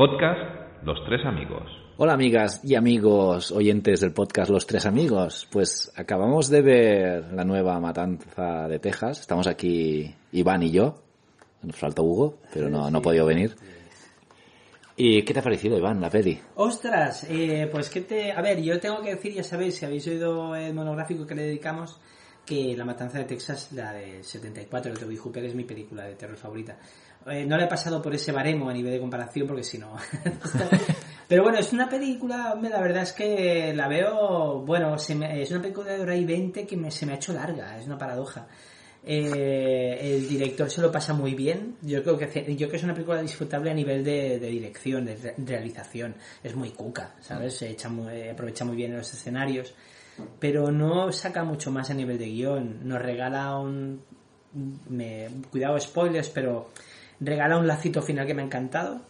Podcast Los Tres Amigos. Hola amigas y amigos oyentes del podcast Los Tres Amigos. Pues acabamos de ver la nueva Matanza de Texas. Estamos aquí Iván y yo. Nos falta Hugo, pero no, no ha podido venir. ¿Y qué te ha parecido, Iván, la peli? Ostras, eh, pues que te... A ver, yo tengo que decir, ya sabéis, si habéis oído el monográfico que le dedicamos, que La Matanza de Texas, la de 74, de Toby Hooper, es mi película de terror favorita. Eh, no la he pasado por ese baremo a nivel de comparación, porque si no... Pero bueno, es una película, la verdad es que la veo, bueno, se me- es una película de hora y 20 que me- se me ha hecho larga, es una paradoja. Eh, el director se lo pasa muy bien. Yo creo que yo creo que es una película disfrutable a nivel de, de dirección, de re- realización. Es muy cuca, ¿sabes? Se echa muy- aprovecha muy bien los escenarios, pero no saca mucho más a nivel de guion. Nos regala un me, cuidado spoilers, pero regala un lacito final que me ha encantado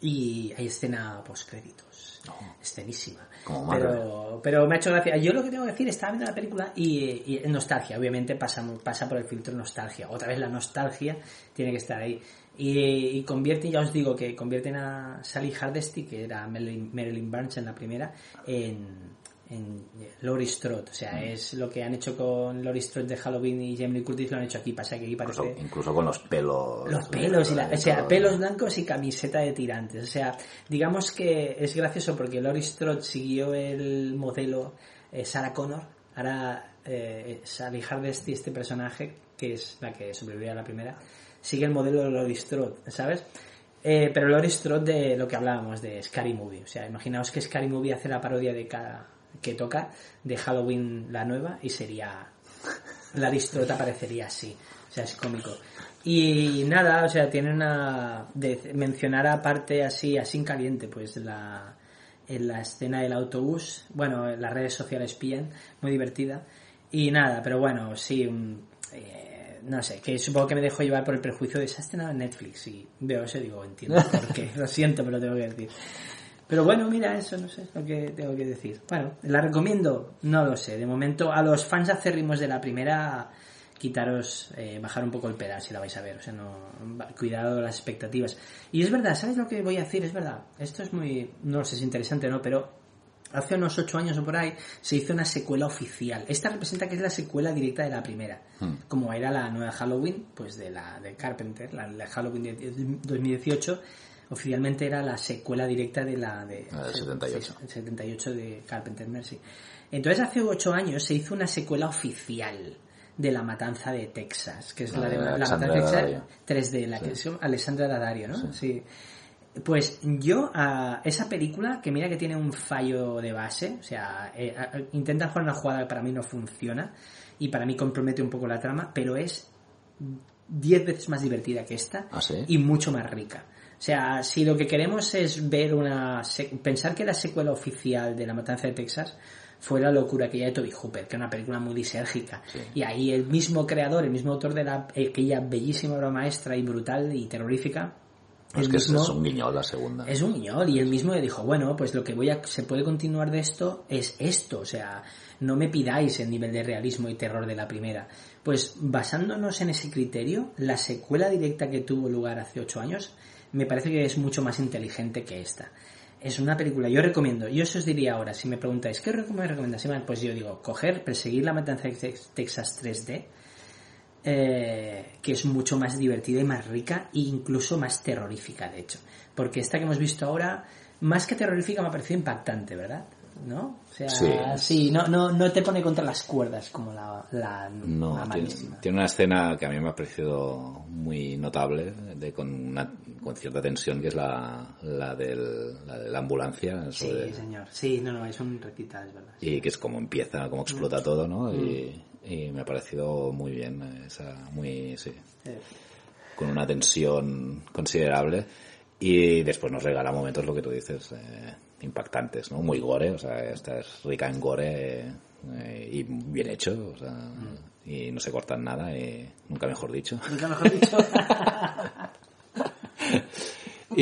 y hay escena post créditos. Escenísima. Como Marvel. Pero, pero me ha hecho gracia. Yo lo que tengo que decir, estaba viendo la película y, y nostalgia, obviamente pasa, pasa por el filtro nostalgia. Otra vez la nostalgia tiene que estar ahí. Y, y convierte, ya os digo que convierten a Sally Hardesty, que era Marilyn, Marilyn Burns en la primera, en, en Laurie Strode. O sea, es lo que han hecho con Laurie Strode de Halloween y Jamie Curtis lo han hecho aquí. Pasa que aquí parece... Incluso, incluso con los pelos. Los pelos, y la- o sea, pelos blancos y camiseta de tirantes. O sea, digamos que es gracioso porque Laurie Strode siguió el modelo eh, Sarah Connor. Ahora eh, Sally Hardesty, este personaje, que es la que sobrevivió a la primera, sigue el modelo de Laurie Strode, ¿sabes? Eh, pero Laurie Strode de lo que hablábamos, de Scary Movie. O sea, imaginaos que Scary Movie hace la parodia de cada que toca de Halloween la nueva y sería la distrota aparecería así. O sea, es cómico. Y nada, o sea, tiene una... De mencionar aparte así, así en caliente, pues la, en la escena del autobús, bueno, en las redes sociales pillan, muy divertida. Y nada, pero bueno, sí, eh, no sé, que supongo que me dejo llevar por el prejuicio de esa escena en Netflix y veo eso digo, entiendo por qué, lo siento, pero tengo que decir. Pero bueno, mira, eso no sé lo que tengo que decir. Bueno, ¿la recomiendo? No lo sé. De momento, a los fans acérrimos de la primera, quitaros, eh, bajar un poco el pedal si la vais a ver. O sea, no, cuidado las expectativas. Y es verdad, ¿sabes lo que voy a decir? Es verdad. Esto es muy, no sé si es interesante o no, pero hace unos ocho años o por ahí se hizo una secuela oficial. Esta representa que es la secuela directa de la primera. Como era la nueva Halloween, pues de la de Carpenter, la, la Halloween de 2018, oficialmente era la secuela directa de la de La del 78. el 78 de Carpenter Mercy. Entonces hace ocho años se hizo una secuela oficial de La Matanza de Texas, que es La la, de de La Matanza de. Texas 3D, la que es Alessandra Daddario, ¿no? Sí. Pues yo a esa película, que mira que tiene un fallo de base, o sea, eh, a- a- intenta jugar una jugada que para mí no funciona y para mí compromete un poco la trama, pero es 10 veces más divertida que esta ¿Ah, sí? y mucho más rica. O sea, si lo que queremos es ver una... pensar que la secuela oficial de La Matanza de Texas fue la locura aquella de Toby Hooper, que era una película muy lisérgica. Y ahí el mismo creador, el mismo autor de la, aquella bellísima obra maestra y brutal y terrorífica, Es que es, mismo- es un guiñol la segunda. es un guiñol y él mismo le dijo, bueno, pues lo que voy a, se puede continuar de esto es esto, o sea, no me pidáis el nivel de realismo y terror de la primera. Pues basándonos en ese criterio, la secuela directa que tuvo lugar hace ocho años me parece que es mucho más inteligente que esta. Es una película, yo recomiendo, yo os diría ahora, si me preguntáis, ¿qué me recomendáis? Iván? Pues yo digo, coger, perseguir la matanza de Tex- Texas 3D, eh, que es mucho más divertida y más rica e incluso más terrorífica, de hecho. Porque esta que hemos visto ahora, más que terrorífica, me ha parecido impactante, ¿verdad? ¿No? O sea, Sí. sí, no, no, no te pone contra las cuerdas como la, la, No, la tiene, tiene una escena que a mí me ha parecido muy notable, de, con, una, con cierta tensión, que es la, la, del, la de la ambulancia. Sí, señor. Sí, no, no, es un recital, es verdad. y que es como empieza, como Mm. explota todo, ¿no? Y, y me ha parecido muy bien, esa, muy, sí, Eh, con una tensión considerable. Y después nos regala momentos, lo que tú dices, eh, impactantes, ¿no? Muy gore, o sea, esta es rica en gore eh, y bien hecho, o sea, y no se cortan nada, y nunca mejor dicho. nunca mejor dicho.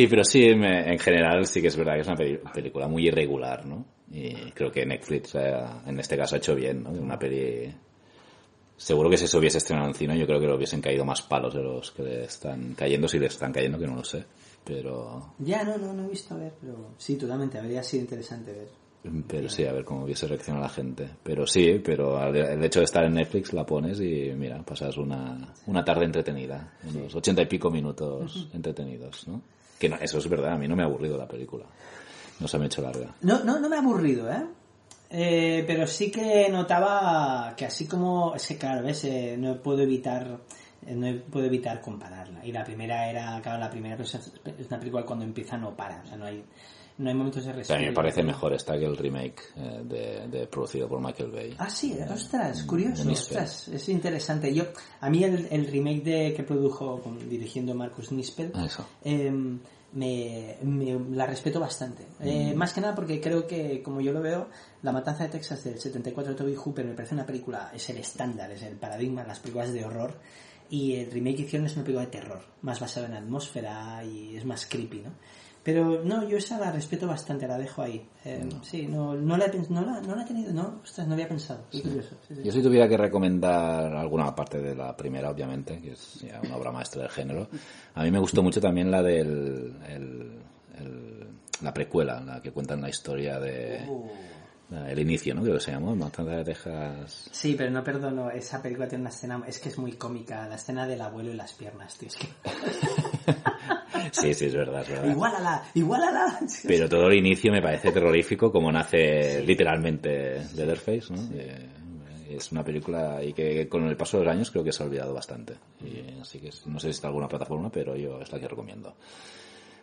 Y pero sí, me- en general sí que es verdad que es una peli- película muy irregular, ¿no? Y creo que Netflix en este caso ha hecho bien, ¿no? Una peli... Seguro que si se hubiese estrenado en cine yo creo que le hubiesen caído más palos de los que le están cayendo, si le están cayendo, que no lo sé. pero Ya, no, no, no he visto a ver, pero sí, totalmente, habría sido interesante ver. pero sí, a ver cómo hubiese reaccionado la gente. Pero sí, pero el hecho de estar en Netflix la pones y mira, pasas una, una tarde entretenida, unos ochenta y pico minutos entretenidos, ¿no? Que no, eso es verdad, a mí no me ha aburrido la película. No se me ha hecho larga. No, no, no me ha aburrido, ¿eh? Eh, pero sí que notaba que así como es que claro ves Eh, no puedo evitar eh, no puedo evitar compararla y la primera era claro la primera es una película cuando empieza no para o sea no hay no hay momentos de O sea, a respiro mí me parece mejor esta que el remake eh, de, de- producido por Michael Bay. Ah, sí, ostras, curioso, de Nispel. ostras, es interesante. Yo, a mí el, el remake de que produjo con- dirigiendo Marcus Nispel, eh, me, me- la respeto bastante. Eh, Más que nada porque creo que, como yo lo veo, La Matanza de Texas del 74 de Toby Hooper me parece una película, es el estándar, es el paradigma de las películas de horror. Y el remake que hicieron es una película de terror, más basada en atmósfera y es más creepy, ¿no? Pero no, yo esa la respeto bastante, la dejo ahí. Eh, Sí, no, no, la he, no, la, no la he tenido, no, ostras, no había pensado. Curioso. sí, sí. Yo si tuviera que recomendar alguna parte de la primera, obviamente, que es ya una obra maestra del género, a mí me gustó mucho también la del el- el- la precuela, la que cuentan la historia de Uh. el inicio, ¿no? Creo que se llamó, Matanza de Texas. Sí, pero no perdono, esa película tiene una escena, es que es muy cómica, la escena del abuelo y las piernas, tío, es que... Sí, sí, es verdad, es verdad. igualala, igualala. Pero todo el inicio me parece terrorífico, como nace literalmente Leatherface, ¿no? Eh, Es una película y que con el paso de los años creo que se ha olvidado bastante. Y así que no sé si está en alguna plataforma, pero yo es la que recomiendo.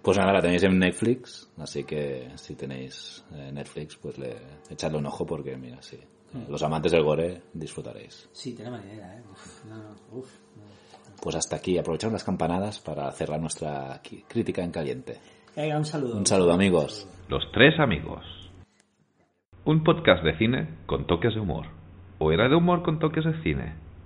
Pues nada, la tenéis en Netflix, así que si tenéis eh, Netflix, pues le echadle un ojo porque, mira, sí, los amantes del gore disfrutaréis. Sí, tiene manera, eh. Uf, no, no, uf, no. Pues hasta aquí, aprovechamos las campanadas para cerrar nuestra crítica en caliente. Venga, un saludo. Un saludo amigos. Los tres amigos. Un podcast de cine con toques de humor. ¿O era de humor con toques de cine?